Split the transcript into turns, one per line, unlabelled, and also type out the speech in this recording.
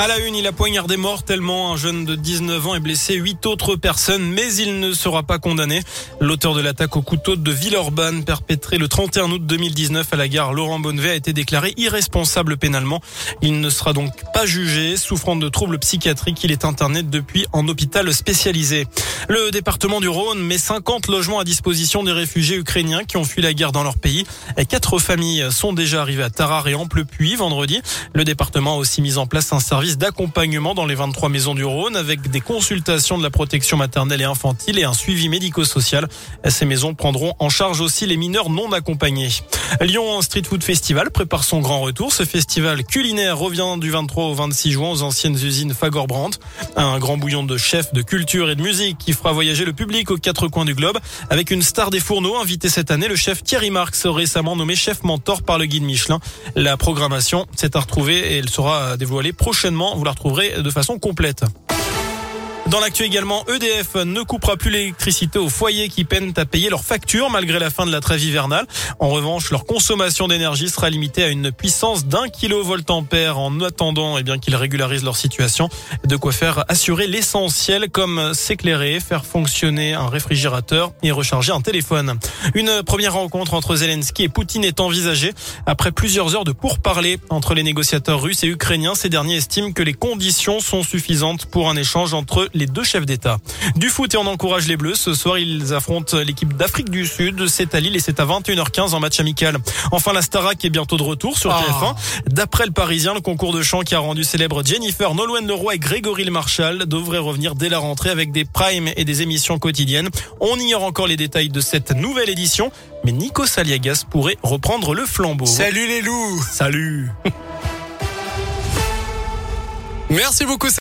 À la une, il a poignardé mortellement un jeune de 19 ans et blessé huit autres personnes, mais il ne sera pas condamné. L'auteur de l'attaque au couteau de Villeurbanne, perpétrée le 31 août 2019 à la gare Laurent Bonnevet, a été déclaré irresponsable pénalement. Il ne sera donc pas jugé. Souffrant de troubles psychiatriques, il est interné depuis en hôpital spécialisé. Le département du Rhône met 50 logements à disposition des réfugiés ukrainiens qui ont fui la guerre dans leur pays. Quatre familles sont déjà arrivées à Tarare et Amplepuis vendredi. Le département a aussi mis en place un service d'accompagnement dans les 23 maisons du Rhône avec des consultations de la protection maternelle et infantile et un suivi médico-social. Ces maisons prendront en charge aussi les mineurs non accompagnés. Lyon Street Food Festival prépare son grand retour. Ce festival culinaire revient du 23 au 26 juin aux anciennes usines Fagor-Brandt. Un grand bouillon de chefs, de culture et de musique qui fera voyager le public aux quatre coins du globe avec une star des fourneaux invité cette année, le chef Thierry Marx, récemment nommé chef mentor par le guide Michelin. La programmation s'est à retrouver et elle sera dévoilée prochainement vous la retrouverez de façon complète. Dans l'actu également, EDF ne coupera plus l'électricité aux foyers qui peinent à payer leurs factures malgré la fin de la trêve hivernale. En revanche, leur consommation d'énergie sera limitée à une puissance d'un kilovoltampère en attendant eh bien qu'ils régularisent leur situation. De quoi faire assurer l'essentiel comme s'éclairer, faire fonctionner un réfrigérateur et recharger un téléphone. Une première rencontre entre Zelensky et Poutine est envisagée après plusieurs heures de pourparlers entre les négociateurs russes et ukrainiens. Ces derniers estiment que les conditions sont suffisantes pour un échange entre les deux chefs d'État. Du foot et on encourage les Bleus. Ce soir, ils affrontent l'équipe d'Afrique du Sud. C'est à Lille et c'est à 21h15 en match amical. Enfin, la Starac est bientôt de retour sur TF1. D'après le Parisien, le concours de chant qui a rendu célèbre Jennifer, Nolwenn Leroy et Grégory Le Marchal devrait revenir dès la rentrée avec des primes et des émissions quotidiennes. On ignore encore les détails de cette nouvelle édition, mais Nico Saliagas pourrait reprendre le flambeau.
Salut les loups
Salut
Merci beaucoup